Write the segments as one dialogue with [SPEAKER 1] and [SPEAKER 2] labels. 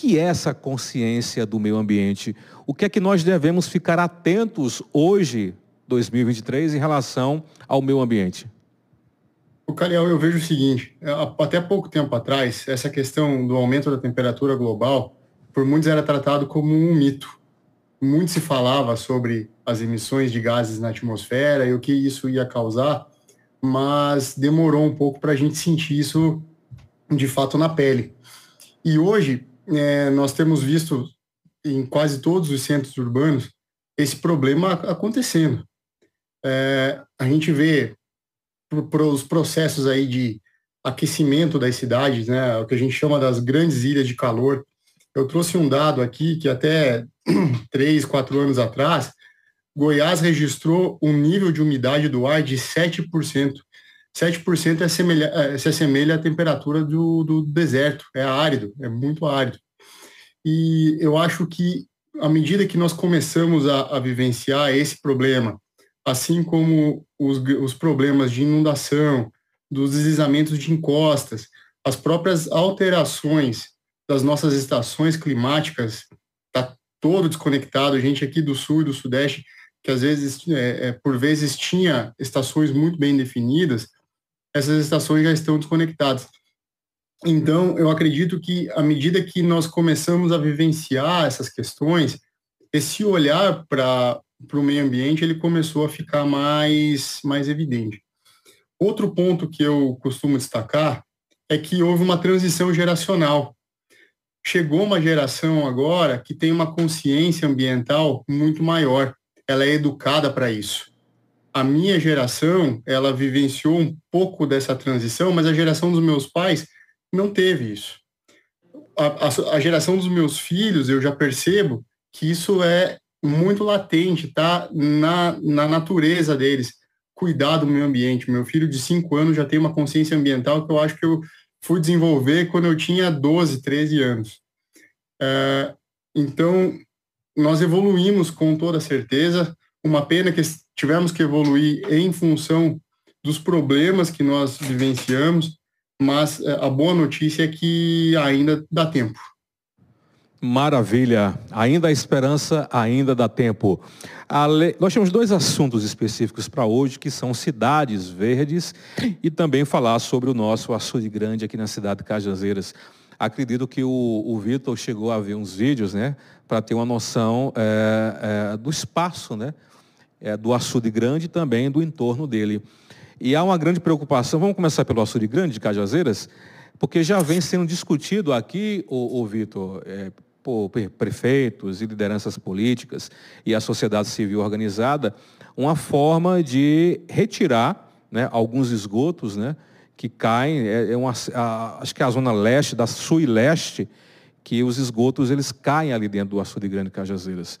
[SPEAKER 1] que é essa consciência do meio ambiente? O que é que nós devemos ficar atentos hoje, 2023, em relação ao meio ambiente?
[SPEAKER 2] O Caliel, eu vejo o seguinte, é, até pouco tempo atrás, essa questão do aumento da temperatura global, por muitos era tratado como um mito. Muito se falava sobre as emissões de gases na atmosfera e o que isso ia causar, mas demorou um pouco para a gente sentir isso de fato na pele. E hoje, é, nós temos visto em quase todos os centros urbanos esse problema acontecendo. É, a gente vê os processos aí de aquecimento das cidades, né, o que a gente chama das grandes ilhas de calor. Eu trouxe um dado aqui que até três, quatro anos atrás, Goiás registrou um nível de umidade do ar de 7%. 7% é é, se assemelha à temperatura do, do deserto, é árido, é muito árido. E eu acho que, à medida que nós começamos a, a vivenciar esse problema, assim como os, os problemas de inundação, dos deslizamentos de encostas, as próprias alterações das nossas estações climáticas, está todo desconectado. A gente aqui do sul e do sudeste, que às vezes, é, é, por vezes, tinha estações muito bem definidas, essas estações já estão desconectadas. Então, eu acredito que à medida que nós começamos a vivenciar essas questões, esse olhar para o meio ambiente, ele começou a ficar mais, mais evidente. Outro ponto que eu costumo destacar é que houve uma transição geracional. Chegou uma geração agora que tem uma consciência ambiental muito maior. Ela é educada para isso. A minha geração, ela vivenciou um pouco dessa transição, mas a geração dos meus pais não teve isso. A, a, a geração dos meus filhos, eu já percebo que isso é muito latente, tá na, na natureza deles. Cuidar do meio ambiente. Meu filho de 5 anos já tem uma consciência ambiental que eu acho que eu fui desenvolver quando eu tinha 12, 13 anos. É, então, nós evoluímos com toda certeza. Uma pena que tivemos que evoluir em função dos problemas que nós vivenciamos, mas é, a boa notícia é que ainda dá tempo.
[SPEAKER 1] Maravilha. Ainda há esperança, ainda dá tempo. Le... Nós temos dois assuntos específicos para hoje, que são cidades verdes e também falar sobre o nosso açude grande aqui na cidade de Cajazeiras. Acredito que o, o Vitor chegou a ver uns vídeos, né, para ter uma noção é, é, do espaço, né, é, do açude grande e também do entorno dele. E há uma grande preocupação, vamos começar pelo açude grande de Cajazeiras, porque já vem sendo discutido aqui, o, o Vitor, é, por prefeitos e lideranças políticas e a sociedade civil organizada, uma forma de retirar né, alguns esgotos né, que caem, é, é uma, a, acho que é a zona leste, da sul e leste, que os esgotos eles caem ali dentro do açude grande Cajazeiras.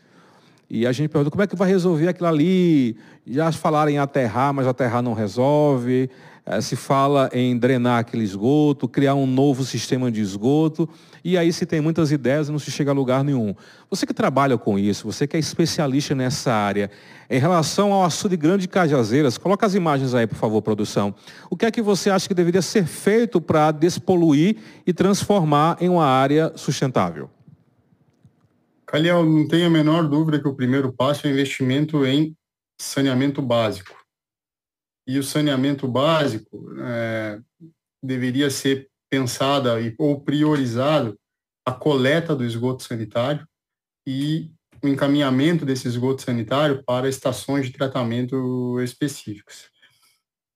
[SPEAKER 1] E a gente pergunta como é que vai resolver aquilo ali? Já falaram em aterrar, mas aterrar não resolve. É, se fala em drenar aquele esgoto, criar um novo sistema de esgoto. E aí se tem muitas ideias e não se chega a lugar nenhum. Você que trabalha com isso, você que é especialista nessa área, em relação ao açude grande de Cajazeiras, coloca as imagens aí, por favor, produção. O que é que você acha que deveria ser feito para despoluir e transformar em uma área sustentável?
[SPEAKER 2] Caliel, não tenho a menor dúvida que o primeiro passo é investimento em saneamento básico. E o saneamento básico é, deveria ser pensada ou priorizado a coleta do esgoto sanitário e o encaminhamento desse esgoto sanitário para estações de tratamento específicas.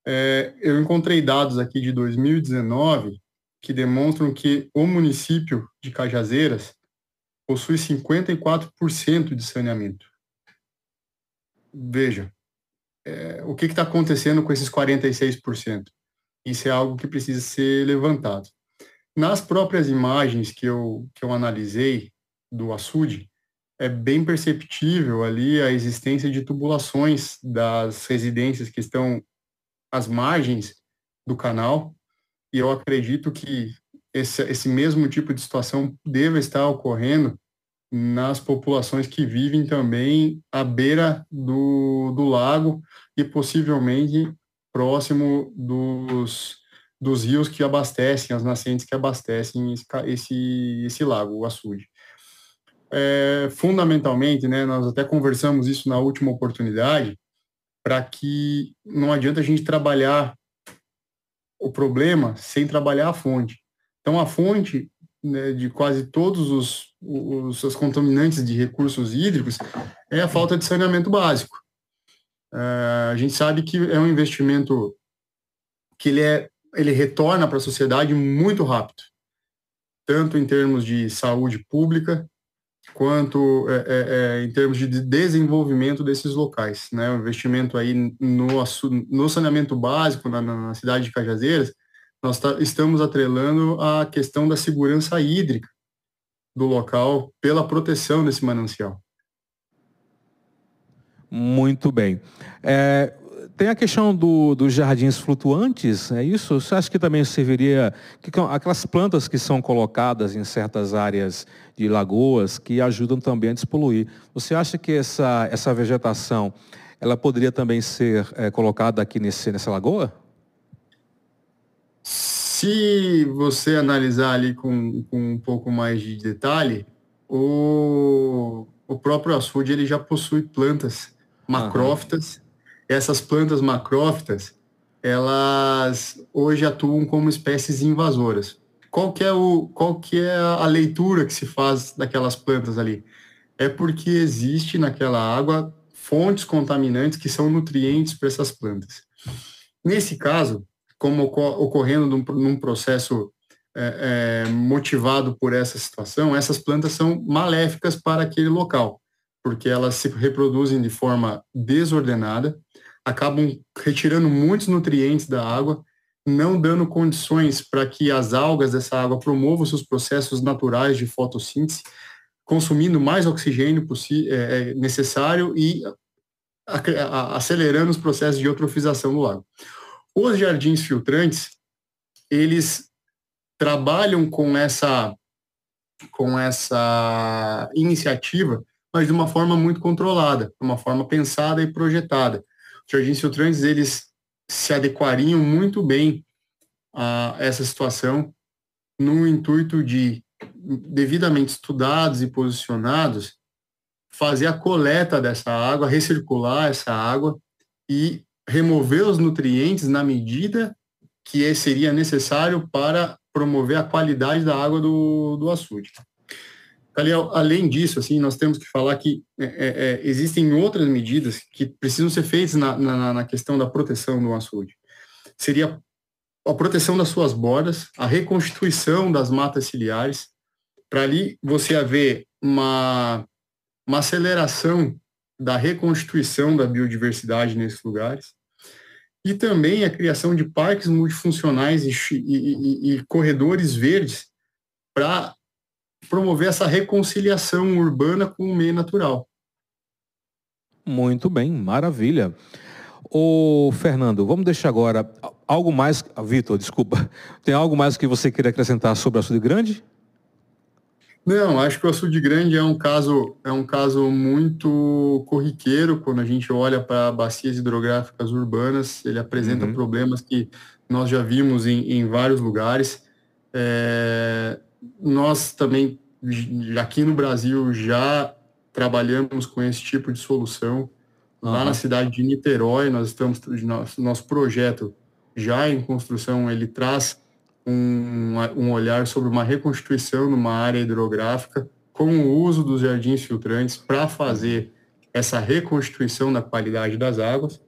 [SPEAKER 2] É, eu encontrei dados aqui de 2019 que demonstram que o município de Cajazeiras possui 54% de saneamento. Veja, é, o que está acontecendo com esses 46%? Isso é algo que precisa ser levantado. Nas próprias imagens que eu, que eu analisei do açude, é bem perceptível ali a existência de tubulações das residências que estão às margens do canal, e eu acredito que esse, esse mesmo tipo de situação deva estar ocorrendo nas populações que vivem também à beira do, do lago e possivelmente próximo dos, dos rios que abastecem, as nascentes que abastecem esse, esse, esse lago, o açude. É, fundamentalmente, né, nós até conversamos isso na última oportunidade, para que não adianta a gente trabalhar o problema sem trabalhar a fonte. Então, a fonte né, de quase todos os, os, os contaminantes de recursos hídricos é a falta de saneamento básico. Uh, a gente sabe que é um investimento que ele, é, ele retorna para a sociedade muito rápido, tanto em termos de saúde pública, quanto é, é, em termos de desenvolvimento desses locais. Né? O investimento aí no, no saneamento básico na, na cidade de Cajazeiras, nós tá, estamos atrelando a questão da segurança hídrica do local pela proteção desse manancial.
[SPEAKER 1] Muito bem. É, tem a questão do, dos jardins flutuantes, é isso? Você acha que também serviria, que, aquelas plantas que são colocadas em certas áreas de lagoas que ajudam também a despoluir. Você acha que essa, essa vegetação, ela poderia também ser é, colocada aqui nesse, nessa lagoa?
[SPEAKER 2] Se você analisar ali com, com um pouco mais de detalhe, o, o próprio açude ele já possui plantas macrófitas. Uhum. Essas plantas macrófitas, elas hoje atuam como espécies invasoras. Qual que é, o, qual que é a leitura que se faz daquelas plantas ali? É porque existe naquela água fontes contaminantes que são nutrientes para essas plantas. Nesse caso, como ocorrendo num, num processo é, é, motivado por essa situação, essas plantas são maléficas para aquele local porque elas se reproduzem de forma desordenada, acabam retirando muitos nutrientes da água, não dando condições para que as algas dessa água promovam seus processos naturais de fotossíntese, consumindo mais oxigênio é, é, necessário e acelerando os processos de eutrofização do lago. Os jardins filtrantes, eles trabalham com essa com essa iniciativa mas de uma forma muito controlada, de uma forma pensada e projetada. Os jardins filtrantes, eles se adequariam muito bem a essa situação no intuito de, devidamente estudados e posicionados, fazer a coleta dessa água, recircular essa água e remover os nutrientes na medida que seria necessário para promover a qualidade da água do, do açude. Além disso, assim, nós temos que falar que é, é, é, existem outras medidas que precisam ser feitas na, na, na questão da proteção do açude. Seria a proteção das suas bordas, a reconstituição das matas ciliares, para ali você haver uma, uma aceleração da reconstituição da biodiversidade nesses lugares, e também a criação de parques multifuncionais e, e, e, corredores verdes para promover essa reconciliação urbana com o meio natural.
[SPEAKER 1] Muito bem, maravilha. Ô, Fernando, vamos deixar agora algo mais. Vitor, desculpa. Tem algo mais que você queira acrescentar sobre a Açude Grande?
[SPEAKER 2] Não, acho que o Açude Grande é um caso, é um caso muito corriqueiro quando a gente olha para bacias hidrográficas urbanas. Ele apresenta uhum. problemas que nós já vimos em, em vários lugares. É, nós também, aqui no Brasil, já trabalhamos com esse tipo de solução. Uhum. Lá na cidade de Niterói, nós estamos, nosso, nosso projeto já em construção, ele traz um, um olhar sobre uma reconstituição numa área hidrográfica com o uso dos jardins filtrantes para fazer essa reconstituição da qualidade das águas.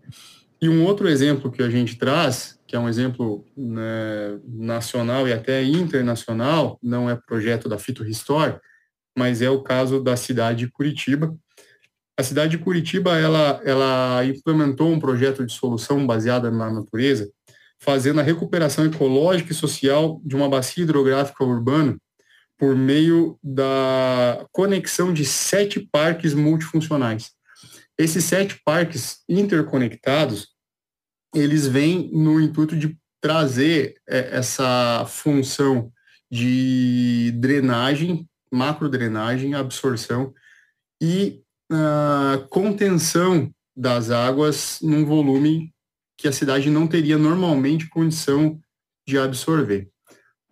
[SPEAKER 2] E um outro exemplo que a gente traz que é um exemplo né, nacional e até internacional, não é projeto da Fito Restore, mas é o caso da cidade de Curitiba. A cidade de Curitiba, ela, ela implementou um projeto de solução baseada na natureza, fazendo a recuperação ecológica e social de uma bacia hidrográfica urbana por meio da conexão de sete parques multifuncionais. Esses sete parques interconectados, eles vêm no intuito de trazer é, essa função de drenagem, macrodrenagem, absorção e uh, contenção das águas num volume que a cidade não teria normalmente condição de absorver.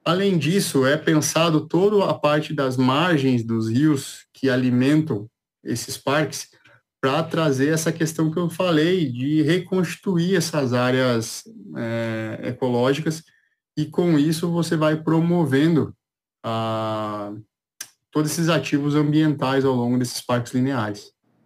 [SPEAKER 2] Além disso, é pensado toda a parte das margens dos rios que alimentam esses parques para trazer essa questão que eu falei de reconstituir essas áreas é, ecológicas e com isso você vai promovendo a, todos esses ativos ambientais ao longo desses parques lineares.